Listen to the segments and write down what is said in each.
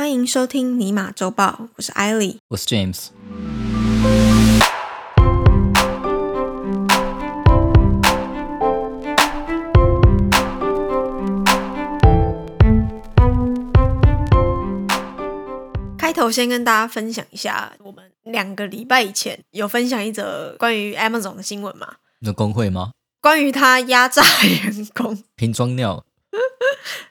欢迎收听尼玛周报，我是艾莉。我是 James。开头先跟大家分享一下，我们两个礼拜以前有分享一则关于 Amazon 的新闻嘛？你说工会吗？关于他压榨员工，瓶装尿，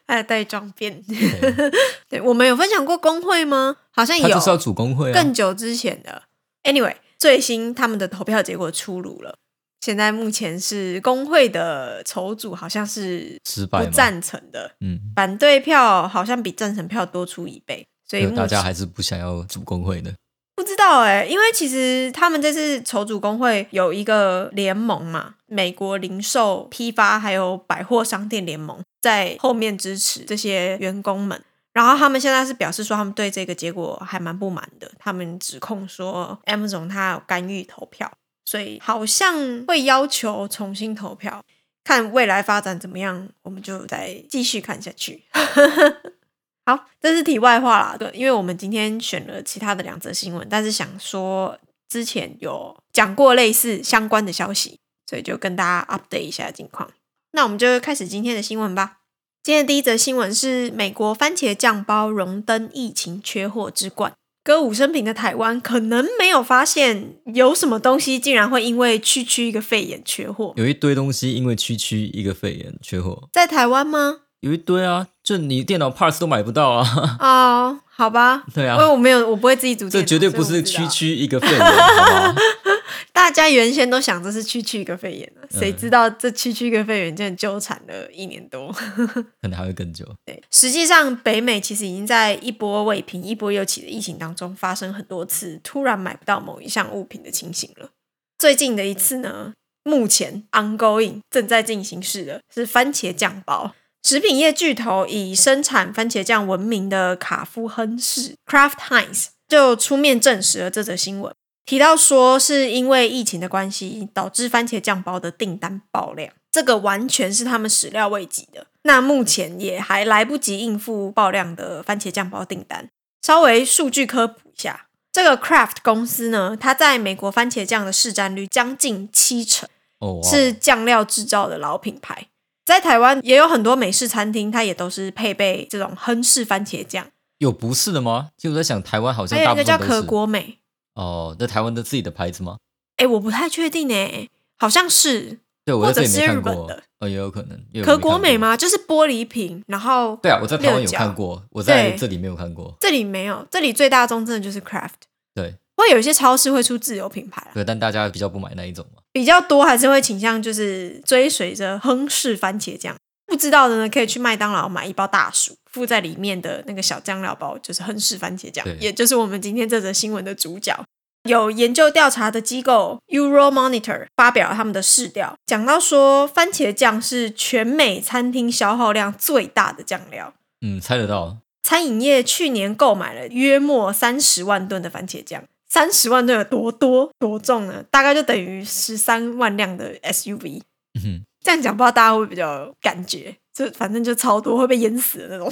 还有带装便。对 对，我们有分享过工会吗？好像有，他就是要组工会啊。更久之前的。Anyway，最新他们的投票结果出炉了。现在目前是工会的筹组好像是不失败不？赞成的，嗯，反对票好像比赞成票多出一倍，所以大家还是不想要组工会的。不知道哎、因为其实他们这次筹组工会有一个联盟嘛，美国零售、批发还有百货商店联盟在后面支持这些员工们。然后他们现在是表示说，他们对这个结果还蛮不满的。他们指控说，Amazon 他有干预投票，所以好像会要求重新投票。看未来发展怎么样，我们就再继续看下去。好，这是题外话啦。对，因为我们今天选了其他的两则新闻，但是想说之前有讲过类似相关的消息，所以就跟大家 update 一下近况。那我们就开始今天的新闻吧。今天的第一则新闻是美国番茄酱包荣登疫情缺货之冠。歌舞升平的台湾可能没有发现有什么东西竟然会因为区区一个肺炎缺货，有一堆东西因为区区一个肺炎缺货，在台湾吗？有一堆啊，就你电脑 parts 都买不到啊。哦，好吧，对啊因为我没有，我不会自己组电脑，这绝对不是区区一个肺炎，好吗？大家原先都想这是区区一个肺炎了，谁嗯知道这区区一个肺炎竟然纠缠了一年多。可能还会更久。对，实际上北美其实已经在一波未平一波又起的疫情当中发生很多次突然买不到某一项物品的情形了。最近的一次呢，目前 ongoing 正在进行式的是番茄酱包。食品业巨头以生产番茄酱闻名的卡夫亨氏 （Kraft Heinz） 就出面证实了这则新闻，提到说是因为疫情的关系，导致番茄酱包的订单爆量，这个完全是他们始料未及的。那目前也还来不及应付爆量的番茄酱包订单。稍微数据科普一下，这个 Craft 公司呢，它在美国番茄酱的市占率将近七成，是酱料制造的老品牌。在台湾也有很多美式餐厅，它也都是配备这种亨氏番茄酱，有不是的吗？就我在想，台湾好像还有一个叫可国美。哦，那台湾的自己的牌子吗？哎，我不太确定呢，好像是对，我或者在这里没看是日本过的，哦，也有可能。可？国美吗？就是玻璃瓶，然后对啊，我在台湾有看过，我在这里没有看过。这里没有，这里最大宗真的就是 Craft。对会有一些超市会出自有品牌啦，对，但大家比较不买那一种嘛。比较多还是会倾向就是追随着亨氏番茄酱。不知道的呢，可以去麦当劳买一包大薯，附在里面的那个小酱料包就是亨氏番茄酱，也就是我们今天这则新闻的主角。有研究调查的机构 Euro Monitor 发表了他们的试调，讲到说番茄酱是全美餐厅消耗量最大的酱料。嗯，猜得到。餐饮业去年购买了约莫三十万吨的番茄酱，三十万吨有多多多重呢？大概就等于十三万辆的 SUV。嗯哼，这样讲不知道大家会比较感觉？就反正就超多，会被淹死的那种。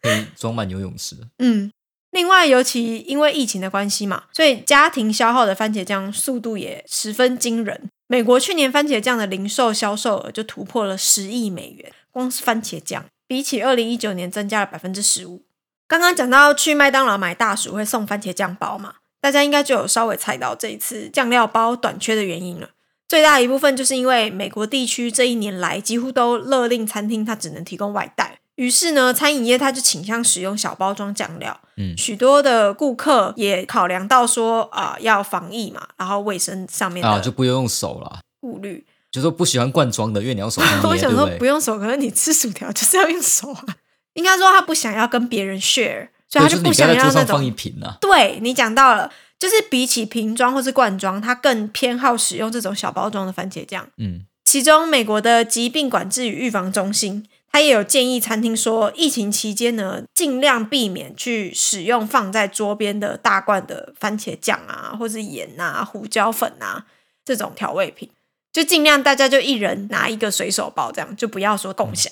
可以装满游泳池。嗯，另外，尤其因为疫情的关系嘛，所以家庭消耗的番茄酱速度也十分惊人。美国去年番茄酱的零售销售额就突破了十亿美元，光是番茄酱比起二零一九年增加了百分之十五。刚刚讲到去麦当劳买大薯会送番茄酱包嘛，大家应该就有稍微猜到这一次酱料包短缺的原因了。最大一部分就是因为美国地区这一年来几乎都勒令餐厅它只能提供外带，于是呢，餐饮业它就倾向使用小包装酱料。嗯，许多的顾客也考量到说啊、要防疫嘛，然后卫生上面啊，就不用用手了，顾虑。就说不喜欢罐装的，因为你要手去捏，我想说对不用手，可是你吃薯条就是要用手啊。应该说他不想要跟别人 share，所以他，就不想要那种上放一瓶啊。对你讲到了，就是比起瓶装或是罐装，它更偏好使用这种小包装的番茄酱。嗯，其中，美国的疾病管制与预防中心，它也有建议餐厅说，疫情期间呢，尽量避免去使用放在桌边的大罐的番茄酱啊，或是盐啊、胡椒粉啊这种调味品，就尽量大家就一人拿一个随手包，这样就不要说共享。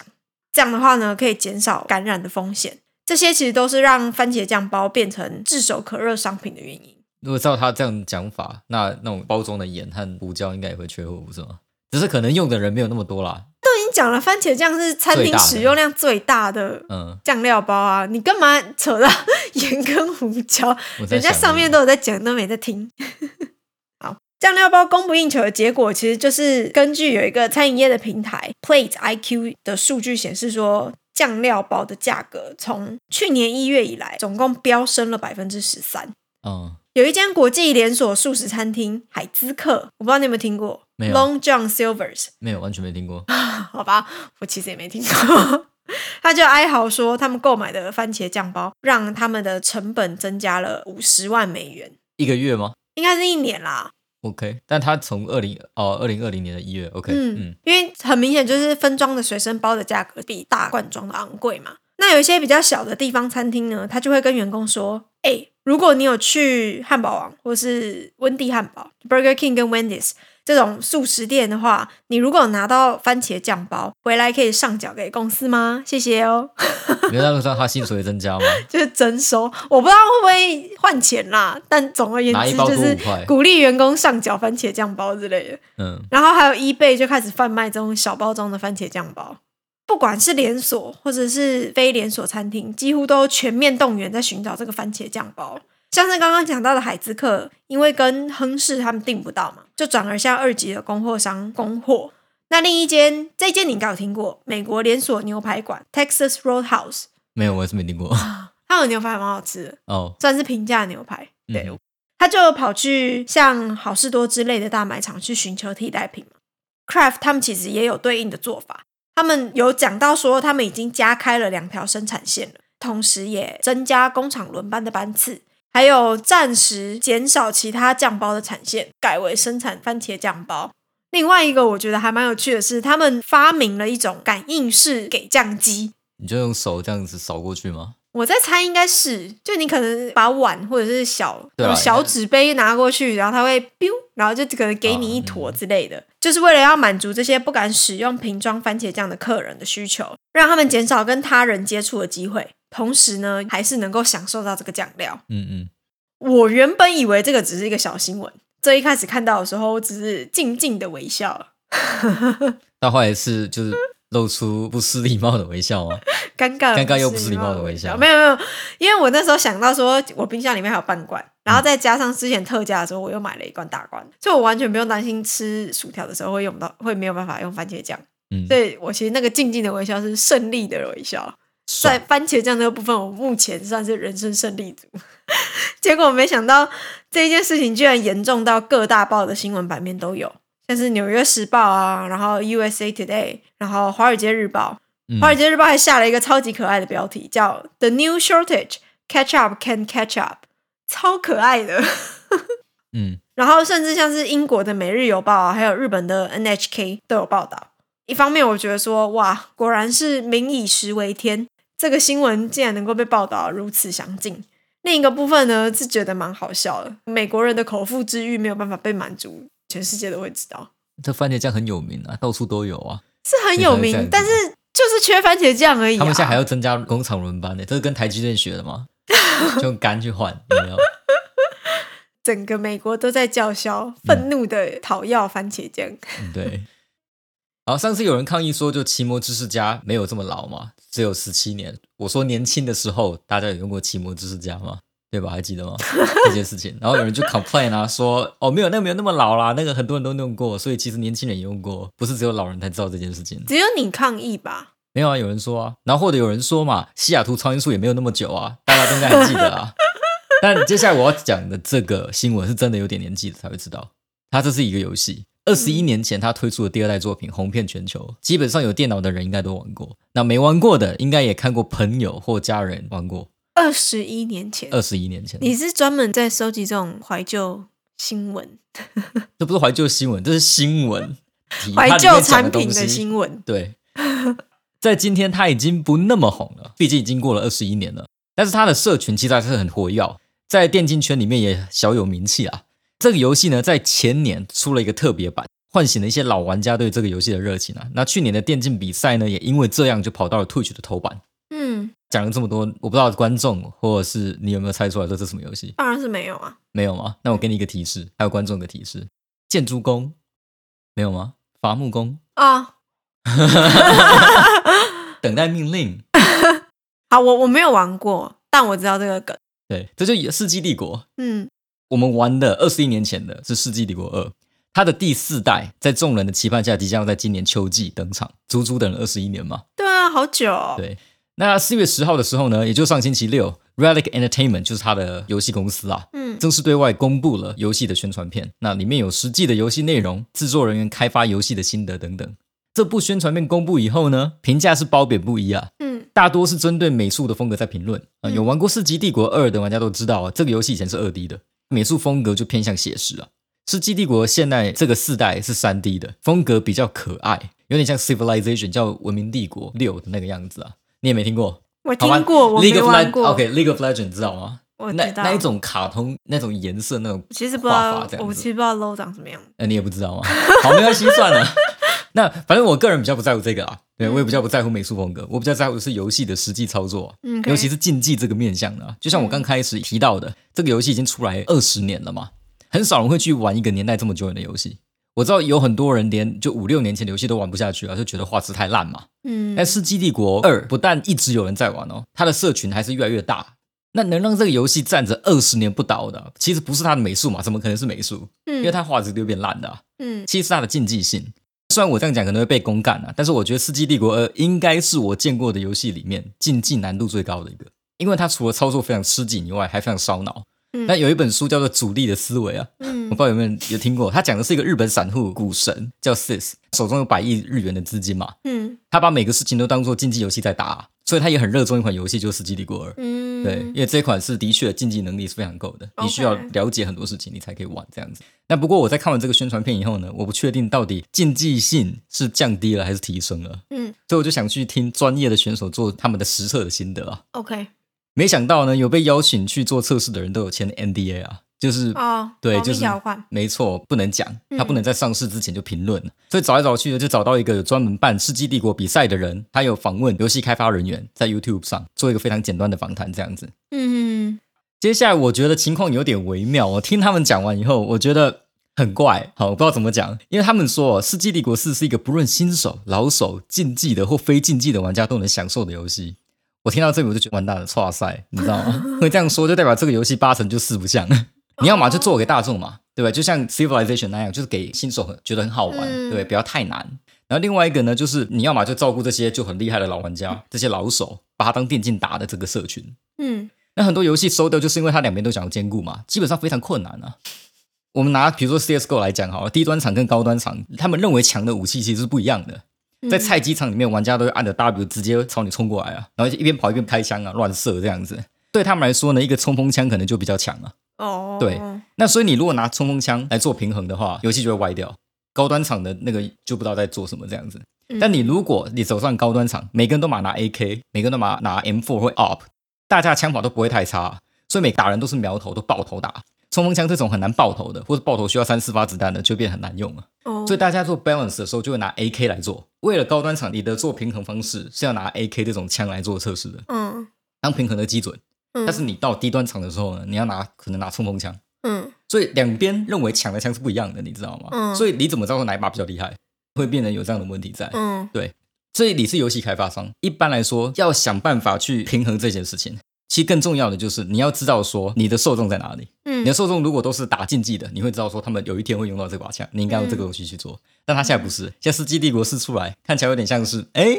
这样的话呢，可以减少感染的风险。这些其实都是让番茄酱包变成炙手可热商品的原因。如果照他这样讲法，那那种包装的盐和胡椒应该也会缺货，不是吗？只是可能用的人没有那么多啦。都已经讲了，番茄酱是餐厅使用量最大的嗯，酱料包啊，你干嘛扯到盐跟胡椒？人家上面都有在讲，都没在听。好，酱料包供不应求的结果，其实就是根据有一个餐饮业的平台 Plate IQ 的数据显示说，酱料包的价格从去年一月以来，总共飙升了百分之十三。嗯，有一间国际连锁素食餐厅海滋客，我不知道你有没有听过没有，Long John Silver's。没有，完全没听过。好吧，我其实也没听过。他就哀嚎说，他们购买的番茄酱包让他们的成本增加了五十万美元，一个月吗应该是一年啦。？OK，但他从二零哦二零二零年的一月，OK，嗯嗯因为很明显就是分装的随身包的价格比大罐装的昂贵嘛。那有一些比较小的地方餐厅呢，他就会跟员工说：“哎、如果你有去汉堡王或是温蒂汉堡 （Burger King） 跟 Wendy's 这种素食店的话，你如果拿到番茄酱包回来，可以上缴给公司吗？谢谢哦。”没有那个算他薪水会增加吗？就是征收，我不知道会不会换钱啦，但总而言之就是鼓励员工上缴番茄酱包之类的。嗯，然后还有 eBay 就开始贩卖这种小包装的番茄酱包，不管是连锁或者是非连锁餐厅，几乎都全面动员在寻找这个番茄酱包。像是刚刚讲到的海滋客，因为跟亨氏他们订不到嘛，就转而向二级的供货商供货。那另一间，这间你应该有听过，美国连锁牛排馆 Texas Roadhouse，没有，我还是没听过。它的牛排还蛮好吃的，哦，算是平价牛排。对，嗯他就跑去像好事多之类的大卖场去寻求替代品嘛。Craft 他们其实也有对应的做法，他们有讲到说他们已经加开了两条生产线了，同时也增加工厂轮班的班次，还有暂时减少其他酱包的产线，改为生产番茄酱包。另外一个我觉得还蛮有趣的是，他们发明了一种感应式给酱机，你就用手这样子扫过去吗？我在猜应该是，就你可能把碗或者是小啊小纸杯拿过去，然后它会 biu，然后就可能给你一坨之类的，就是为了要满足这些不敢使用瓶装番茄酱的客人的需求，让他们减少跟他人接触的机会，同时呢，还是能够享受到这个酱料。嗯嗯，我原本以为这个只是一个小新闻，这一开始看到的时候，我只是静静的微笑，到后来是就是露出不失礼貌的微笑吗？尴尬尴尬又不失礼貌的微笑。没有没有，因为我那时候想到说，我冰箱里面还有半罐，然后再加上之前特价的时候，我又买了一罐大罐，所以我完全不用担心吃薯条的时候会用到，会没有办法用番茄酱。嗯，所以我其实那个静静的微笑是胜利的微笑，在，番茄酱这个部分，我目前算是人生胜利组。结果没想到这一件事情居然严重到各大报的新闻版面都有，像是《纽约时报》啊，然后 USA Today，然后《华尔街日报》。嗯华尔街日报还下了一个超级可爱的标题，叫 “The New Shortage Catch Up Can Catch Up”，超可爱的。嗯，然后甚至像是英国的《每日邮报》啊，还有日本的 NHK 都有报道。一方面，我觉得说哇，果然是民以食为天，这个新闻竟然能够被报道如此详尽。另一个部分呢，是觉得蛮好笑的，美国人的口腹之欲没有办法被满足，全世界都会知道，这番茄酱很有名啊，到处都有啊。是很有名但是就是缺番茄酱而已、啊。他们现在还要增加工厂轮班呢，这是跟台积电学的吗？就用肝去换，有没有？整个美国都在叫嚣，愤怒的讨要番茄酱。嗯，对。好，上次有人抗议说，就奇摩知识家没有这么老嘛，只有十七年。我说年轻的时候，大家有用过奇摩知识家吗？对吧？还记得吗？这件事情，然后有人就 complain 啊，说哦，没有，那个没有那么老啦，那个很多人都用过，所以其实年轻人也用过，不是只有老人才知道这件事情。只有你抗议吧？没有啊，有人说啊，然后或者有人说嘛，西雅图超音速也没有那么久啊，大家都应该还记得啊。但接下来我要讲的这个新闻是真的有点年纪的才会知道，它这是一个游戏。二十一年前，他推出的第二代作品红遍全球，基本上有电脑的人应该都玩过。那没玩过的，应该也看过朋友或家人玩过。二十一年前，二十一年前，你是专门在收集这种怀旧新闻、这不是怀旧新闻，这是新闻，怀旧产品的新闻？对，在今天他已经不那么红了，毕竟已经过了二十一年了。但是他的社群其实还是很活跃，在电竞圈里面也小有名气啊。这个游戏呢，在前年出了一个特别版，唤醒了一些老玩家对这个游戏的热情啊。那去年的电竞比赛呢，也因为这样就跑到了 Twitch 的头版。嗯，讲了这么多，我不知道观众或者是你有没有猜出来这是什么游戏？当然是没有啊。没有吗？那我给你一个提示，还有观众的提示：建筑工没有吗？伐木工，啊，等待命令。好，我我没有玩过，但我知道这个梗。对，这就《世纪帝国》。嗯，我们玩的二十一年前的是《世纪帝国二》，它的第四代在众人的期盼下，即将要在今年秋季登场，足足等了二十一年嘛。对啊，好久、哦。对，那四月十号的时候呢，也就上星期六，Relic Entertainment 就是它的游戏公司啊，嗯正式对外公布了游戏的宣传片。那里面有实际的游戏内容、制作人员开发游戏的心得等等。这部宣传片公布以后呢，评价是褒贬不一啊。嗯大多是针对美术的风格在评论啊、嗯有玩过《世纪帝国二》的玩家都知道啊，这个游戏以前是二 D 的，美术风格就偏向写实啊。《世纪帝国》现在这个四代是三 D 的，风格比较可爱，有点像 Civilization 叫《文明帝国六》的那个样子啊。你也没听过？我听过，我没玩过。OK，League of Legends 知道吗？那我知道那一种卡通那种颜色那种，其实不知道我其实不知道 low 长什么样。呃，你也不知道吗？好，没关系，算了。那反正我个人比较不在乎这个啊，对我也比较不在乎美术风格，我比较在乎的是游戏的实际操作。嗯，尤其是竞技这个面向的啊、就像我刚开始提到的，这个游戏已经出来二十年了嘛，很少人会去玩一个年代这么久远的游戏。我知道有很多人连就五六年前的游戏都玩不下去了，就觉得画质太烂嘛。嗯，但《世纪帝国二》不但一直有人在玩哦，它的社群还是越来越大。那能让这个游戏站着二十年不倒的，啊其实不是它的美术嘛，怎么可能是美术？嗯因为嗯它画质就变烂的、啊。嗯其实是它的竞技性。虽然我这样讲可能会被公干啊，但是我觉得《世纪帝国二》应该是我见过的游戏里面竞技难度最高的一个，因为它除了操作非常吃紧以外，还非常烧脑。嗯。那有一本书叫做《主力的思维》啊，我嗯不知道有没有人有听过，他讲的是一个日本散户股神叫 Sis，手中有百亿日元的资金嘛，嗯。他把每个事情都当做竞技游戏在打，所以他也很热衷一款游戏，就是《世纪帝国二》。嗯，对，因为这款是的确竞技能力是非常够的，你需要了解很多事情，你才可以玩这样子。那不过我在看完这个宣传片以后呢，我不确定到底竞技性是降低了还是提升了，嗯。所以我就想去听专业的选手做他们的实测的心得啊。，OK，没想到呢，有被邀请去做测试的人都有签 NDA 啊，就是哦，对就是没错，不能讲，嗯他不能在上市之前就评论。所以找来找去呢，就找到一个有专门办世纪帝国比赛的人，他有访问游戏开发人员，在 YouTube 上做一个非常简单的访谈，这样子。嗯接下来我觉得情况有点微妙，我听他们讲完以后，我觉得很怪，好，我不知道怎么讲，因为他们说《世纪帝国四》是一个不论新手、老手、竞技的或非竞技的玩家都能享受的游戏。我听到这里我就觉得完蛋了，错赛，你知道吗？会这样说就代表这个游戏八成就四不像。你要嘛就做给大众嘛，对吧？就像 Civilization 那样，就是给新手很觉得很好玩，嗯对不要太难。然后另外一个呢，就是你要嘛就照顾这些就很厉害的老玩家，这些老手，把他当电竞打的这个社群。嗯那很多游戏收掉，就是因为它两边都想要兼顾嘛，基本上非常困难啊。我们拿比如说 CS:GO 来讲好了，低端场跟高端场，他们认为强的武器其实是不一样的。嗯，在菜鸡场里面，玩家都会按着 W 直接朝你冲过来啊，然后一边跑一边开枪啊，乱射这样子。对他们来说呢，一个冲锋枪可能就比较强啊。哦，对那所以你如果拿冲锋枪来做平衡的话，游戏就会歪掉。高端场的那个就不知道在做什么这样子。嗯但你如果你走上高端场，每个人都马拿 AK，每个人都马拿 M4 或 UP，大家枪法都不会太差，所以每打人都是苗头，都爆头打。冲锋枪这种很难爆头的，或者爆头需要三四发子弹的，就变很难用了。哦，所以大家做 balance 的时候，就会拿 AK 来做。为了高端场，你的做平衡方式是要拿 AK 这种枪来做测试的，嗯当平衡的基准。嗯，但是你到低端场的时候呢，你要拿可能拿冲锋枪。嗯所以两边认为抢的枪是不一样的，你知道吗？嗯所以你怎么知道哪一把比较厉害？会变成有这样的问题在。嗯对所以你是游戏开发商，一般来说要想办法去平衡这件事情。其实更重要的就是你要知道说你的受众在哪里。你的嗯受众如果都是打竞技的，你会知道说他们有一天会用到这把枪，你应该用这个东西去做。但他现在不是，现在《世纪帝国四》出来，看起来有点像是哎，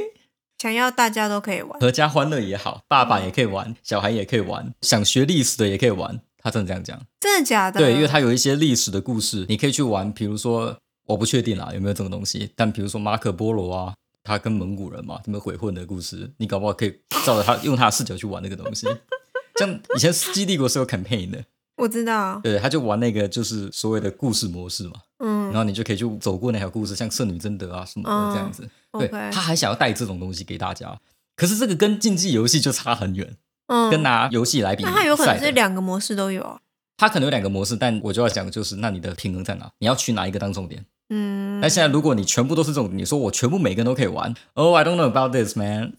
想要大家都可以玩，阖家欢乐也好，爸爸也可以玩，小孩也可以玩，想学历史的也可以玩。他真的这样讲。真的假的？对，因为他有一些历史的故事，你可以去玩。比如说，我不确定啦有没有这种东西，但比如说马可波罗啊，他跟蒙古人嘛，他们鬼混的故事，你搞不好可以照着他用他的视角去玩那个东西。像以前《世纪帝国》是有 campaign 的，我知道，对，他就玩那个就是所谓的故事模式嘛，嗯然嗯后你就可以去走过那条故事，像圣女贞德啊什么的这样子。对，他还想要带这种东西给大家，可是这个跟竞技游戏就差很远，嗯，跟拿游戏来比，那它有可能是两个模式都有啊，它可能有两个模式，但我就要讲，就是那你的平衡在哪？你要去哪一个当重点？嗯，那现在如果你全部都是这种，你说我全部每个人都可以玩，Oh I don't know about this man，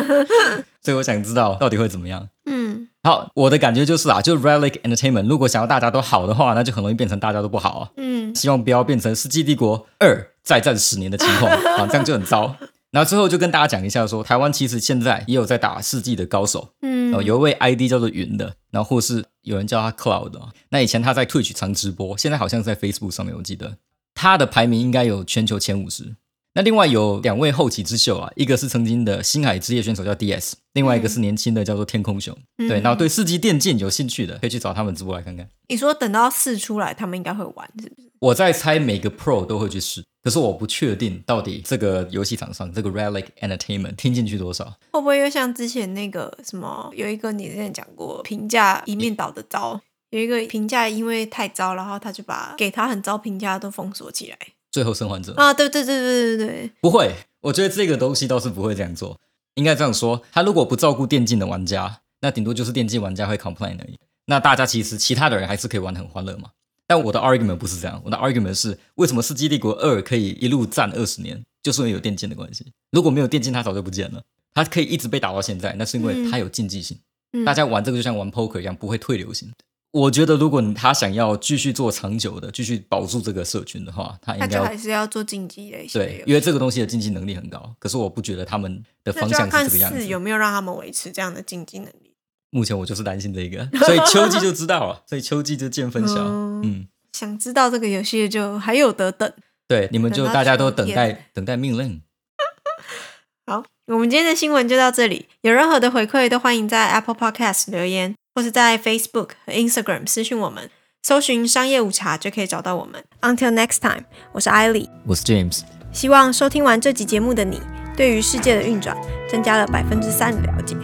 所以我想知道到底会怎么样。嗯，好，我的感觉就是啊，就 Relic Entertainment，如果想要大家都好的话，那就很容易变成大家都不好啊。嗯，希望不要变成《世纪帝国二》再战十年的情况 啊，这样就很糟。然后最后就跟大家讲一下说台湾其实现在也有在打世纪的高手，嗯，哦，有一位 ID 叫做云的，然后或是有人叫他 Cloud 的。那以前他在 Twitch 常直播，现在好像在 Facebook 上面，我记得他的排名应该有全球前五十。那另外有两位后起之秀啊，一个是曾经的星海职业选手叫 DS，另外一个是年轻的叫做天空熊。嗯对，然后对世纪电竞有兴趣的，可以去找他们直播来看看。你说等到四出来，他们应该会玩，是不是？我在猜每个 Pro 都会去试，可是我不确定到底这个游戏厂商这个 Relic Entertainment 听进去多少。会不会又像之前那个什么，有一个你之前讲过评价一面倒的招，有一个评价因为太糟，然后他就把给他很糟评价都封锁起来最后生还者啊！对对对对对对，不会，我觉得这个东西倒是不会这样做。应该这样说，他如果不照顾电竞的玩家，那顶多就是电竞玩家会 complain 而已。那大家其实其他的人还是可以玩得很欢乐嘛。但我的 argument 不是这样，我的 argument 是为什么《世纪帝国二》可以一路战二十年，就是因为有电竞的关系。如果没有电竞，它早就不见了。它可以一直被打到现在，那是因为它有竞技性。嗯大家玩这个就像玩 poker 一样，不会退流行。我觉得，如果他想要继续做长久的，继续保住这个社群的话，他应该还是要做竞技类对因为这个东西的竞技能力很高。可是我不觉得他们的方向是这个样子。四有没有让他们维持这样的竞技能力。目前我就是担心这个，所以秋季就知道了，所以秋季就见分晓。嗯嗯，想知道这个游戏就还有得等。对，你们就大家都等待等待命令。好，我们今天的新闻就到这里。有任何的回馈都欢迎在 Apple Podcast 留言，或是在 Facebook 和 Instagram 私讯我们，搜寻“商业午茶”就可以找到我们。Until next time，我是艾莉。我是 James，希望收听完这集节目的你，对于世界的运转增加了百分之三的了解。